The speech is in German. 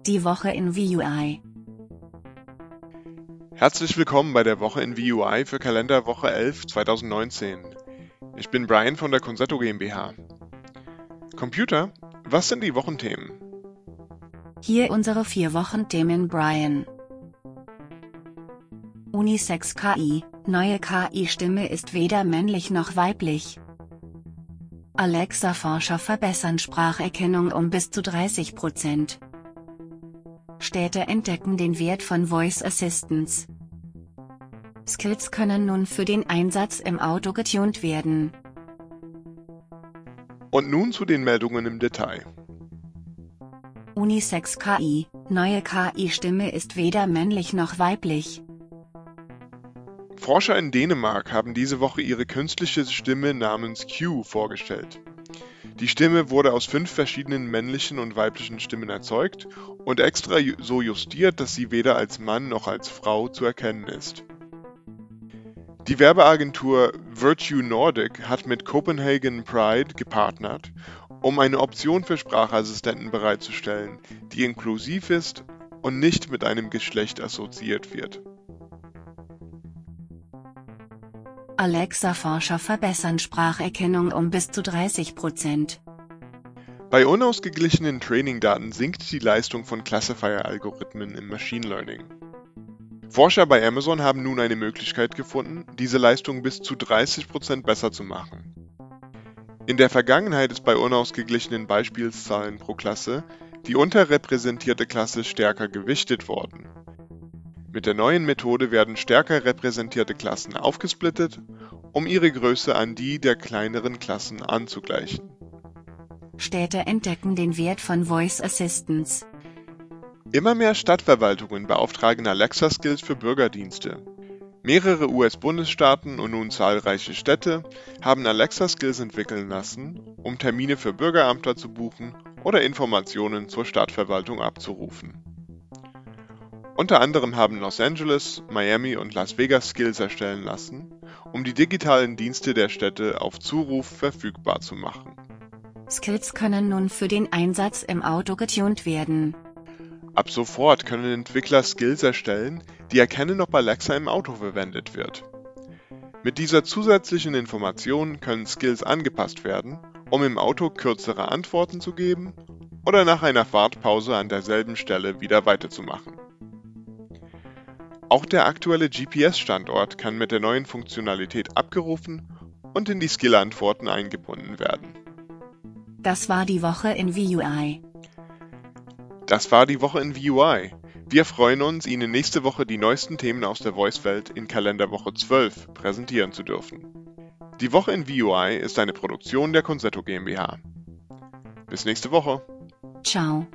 Die Woche in VUI. Herzlich willkommen bei der Woche in VUI für Kalenderwoche 11 2019. Ich bin Brian von der Concerto GmbH. Computer, was sind die Wochenthemen? Hier unsere vier Wochenthemen Brian. Unisex KI, neue KI-Stimme ist weder männlich noch weiblich. Alexa-Forscher verbessern Spracherkennung um bis zu 30%. Städte entdecken den Wert von Voice Assistants. Skills können nun für den Einsatz im Auto getunt werden. Und nun zu den Meldungen im Detail. Unisex KI, neue KI-Stimme ist weder männlich noch weiblich. Forscher in Dänemark haben diese Woche ihre künstliche Stimme namens Q vorgestellt. Die Stimme wurde aus fünf verschiedenen männlichen und weiblichen Stimmen erzeugt und extra so justiert, dass sie weder als Mann noch als Frau zu erkennen ist. Die Werbeagentur Virtue Nordic hat mit Copenhagen Pride gepartnert, um eine Option für Sprachassistenten bereitzustellen, die inklusiv ist und nicht mit einem Geschlecht assoziiert wird. Alexa-Forscher verbessern Spracherkennung um bis zu 30 Bei unausgeglichenen Trainingdaten sinkt die Leistung von Classifier-Algorithmen im Machine Learning. Forscher bei Amazon haben nun eine Möglichkeit gefunden, diese Leistung bis zu 30% besser zu machen. In der Vergangenheit ist bei unausgeglichenen Beispielszahlen pro Klasse die unterrepräsentierte Klasse stärker gewichtet worden mit der neuen Methode werden stärker repräsentierte Klassen aufgesplittet, um ihre Größe an die der kleineren Klassen anzugleichen. Städte entdecken den Wert von Voice Assistants. Immer mehr Stadtverwaltungen beauftragen Alexa-Skills für Bürgerdienste. Mehrere US-Bundesstaaten und nun zahlreiche Städte haben Alexa-Skills entwickeln lassen, um Termine für Bürgeramter zu buchen oder Informationen zur Stadtverwaltung abzurufen. Unter anderem haben Los Angeles, Miami und Las Vegas Skills erstellen lassen, um die digitalen Dienste der Städte auf Zuruf verfügbar zu machen. Skills können nun für den Einsatz im Auto getunt werden. Ab sofort können Entwickler Skills erstellen, die erkennen, ob Alexa im Auto verwendet wird. Mit dieser zusätzlichen Information können Skills angepasst werden, um im Auto kürzere Antworten zu geben oder nach einer Fahrtpause an derselben Stelle wieder weiterzumachen. Auch der aktuelle GPS-Standort kann mit der neuen Funktionalität abgerufen und in die Skill-Antworten eingebunden werden. Das war die Woche in VUI. Das war die Woche in VUI. Wir freuen uns, Ihnen nächste Woche die neuesten Themen aus der Voice-Welt in Kalenderwoche 12 präsentieren zu dürfen. Die Woche in VUI ist eine Produktion der Concerto GmbH. Bis nächste Woche. Ciao.